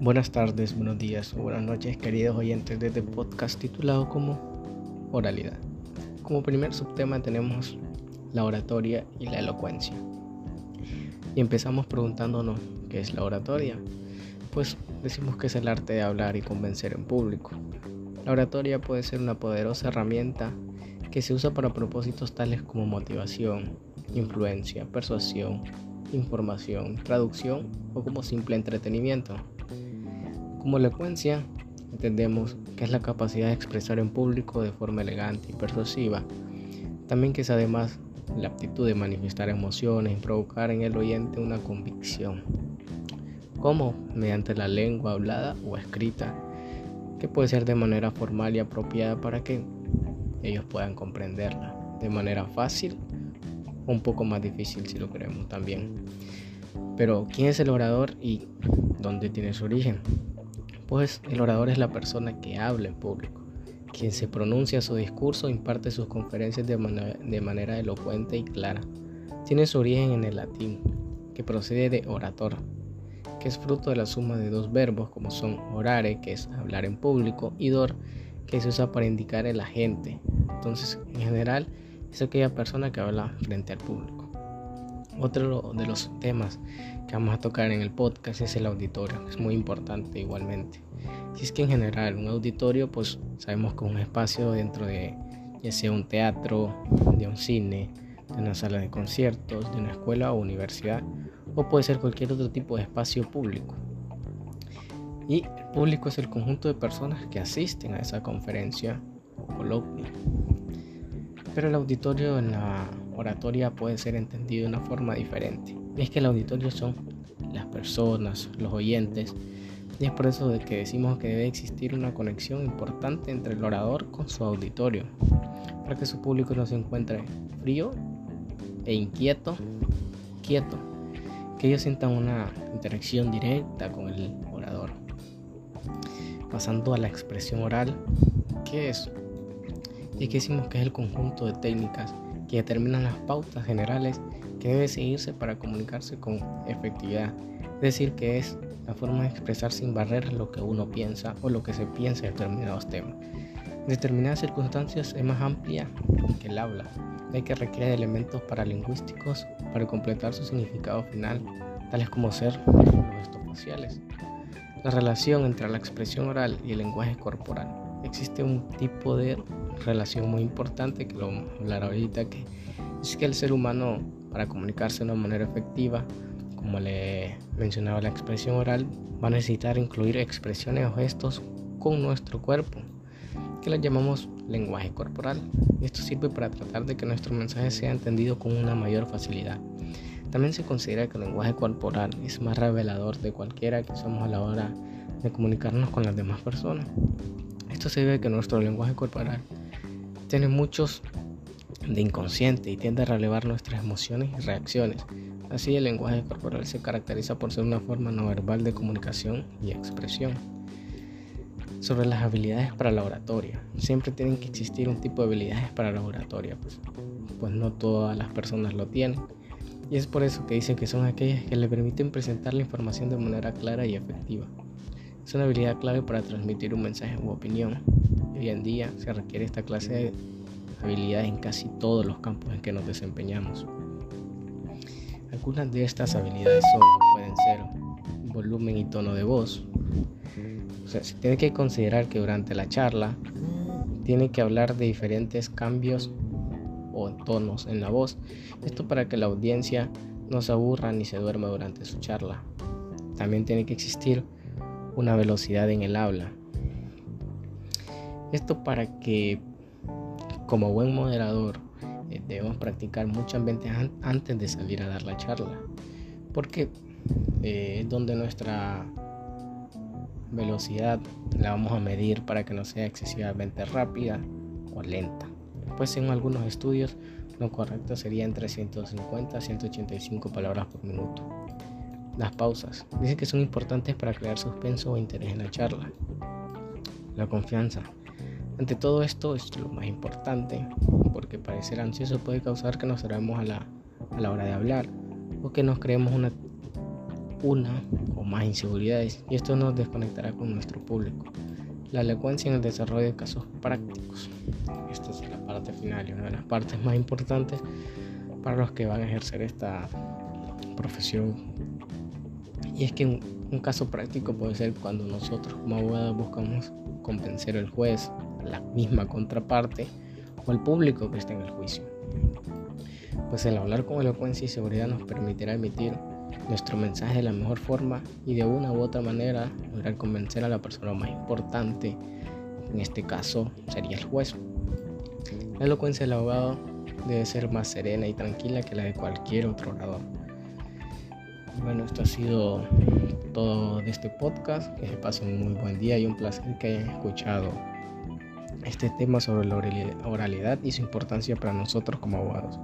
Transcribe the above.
Buenas tardes, buenos días o buenas noches, queridos oyentes de este podcast titulado como Oralidad. Como primer subtema tenemos la oratoria y la elocuencia. Y empezamos preguntándonos qué es la oratoria. Pues decimos que es el arte de hablar y convencer en público. La oratoria puede ser una poderosa herramienta que se usa para propósitos tales como motivación, influencia, persuasión, información, traducción o como simple entretenimiento. Como elocuencia, entendemos que es la capacidad de expresar en público de forma elegante y persuasiva. También que es además la aptitud de manifestar emociones y provocar en el oyente una convicción. Como mediante la lengua hablada o escrita, que puede ser de manera formal y apropiada para que ellos puedan comprenderla de manera fácil o un poco más difícil si lo queremos también. Pero ¿quién es el orador y dónde tiene su origen? Pues el orador es la persona que habla en público, quien se pronuncia su discurso imparte sus conferencias de, de manera elocuente y clara. Tiene su origen en el latín, que procede de orator, que es fruto de la suma de dos verbos como son orare, que es hablar en público, y dor, que se usa para indicar el agente. Entonces, en general, es aquella persona que habla frente al público. Otro de los temas que vamos a tocar en el podcast es el auditorio, es muy importante igualmente. Si es que en general un auditorio, pues sabemos que es un espacio dentro de ya sea un teatro, de un cine, de una sala de conciertos, de una escuela o universidad, o puede ser cualquier otro tipo de espacio público. Y el público es el conjunto de personas que asisten a esa conferencia o coloquio. Pero el auditorio en la oratoria puede ser entendido de una forma diferente. Es que el auditorio son las personas, los oyentes, y es por eso de que decimos que debe existir una conexión importante entre el orador con su auditorio, para que su público no se encuentre frío e inquieto, quieto, que ellos sientan una interacción directa con el orador. Pasando a la expresión oral, ¿qué es? Y que decimos que es el conjunto de técnicas que determinan las pautas generales que debe seguirse para comunicarse con efectividad. Es decir, que es la forma de expresar sin barreras lo que uno piensa o lo que se piensa de determinados temas. En determinadas circunstancias es más amplia que el habla, ya que requiere de elementos paralingüísticos para completar su significado final, tales como ser los gestos faciales. La relación entre la expresión oral y el lenguaje corporal. Existe un tipo de relación muy importante que lo vamos a hablar ahorita, que es que el ser humano para comunicarse de una manera efectiva, como le mencionaba la expresión oral, va a necesitar incluir expresiones o gestos con nuestro cuerpo, que las llamamos lenguaje corporal. Esto sirve para tratar de que nuestro mensaje sea entendido con una mayor facilidad. También se considera que el lenguaje corporal es más revelador de cualquiera que somos a la hora de comunicarnos con las demás personas. Esto se debe que nuestro lenguaje corporal tiene muchos de inconsciente y tiende a relevar nuestras emociones y reacciones. Así el lenguaje corporal se caracteriza por ser una forma no verbal de comunicación y expresión. Sobre las habilidades para la oratoria. Siempre tienen que existir un tipo de habilidades para la oratoria, pues, pues no todas las personas lo tienen. Y es por eso que dicen que son aquellas que le permiten presentar la información de manera clara y efectiva. Es una habilidad clave para transmitir un mensaje u opinión. Hoy en día se requiere esta clase de habilidades en casi todos los campos en que nos desempeñamos. Algunas de estas habilidades son, pueden ser volumen y tono de voz. O sea, se tiene que considerar que durante la charla tiene que hablar de diferentes cambios o tonos en la voz. Esto para que la audiencia no se aburra ni se duerma durante su charla. También tiene que existir una velocidad en el habla. Esto para que como buen moderador eh, debemos practicar muchas veces antes de salir a dar la charla, porque eh, es donde nuestra velocidad la vamos a medir para que no sea excesivamente rápida o lenta. Pues en algunos estudios lo correcto sería entre 150 a 185 palabras por minuto. Las pausas. Dice que son importantes para crear suspenso o interés en la charla. La confianza. Ante todo esto es lo más importante, porque parecer ansioso puede causar que nos cerremos a la, a la hora de hablar o que nos creemos una una o más inseguridades y esto nos desconectará con nuestro público. La elocuencia en el desarrollo de casos prácticos. Esta es la parte final y una de las partes más importantes para los que van a ejercer esta profesión. Y es que un, caso práctico puede ser cuando nosotros como abogados buscamos convencer al juez, la misma contraparte o al público que está en el juicio. Pues el hablar con elocuencia y seguridad nos permitirá emitir nuestro mensaje de la mejor forma y de una u otra manera lograr convencer a la persona más importante, en este caso sería el juez. La elocuencia del abogado debe ser más serena y tranquila que la de cualquier otro orador. Bueno, esto ha sido todo de este podcast. Que se pasen un muy buen día y un placer que hayan escuchado este tema sobre la oralidad y su importancia para nosotros como abogados.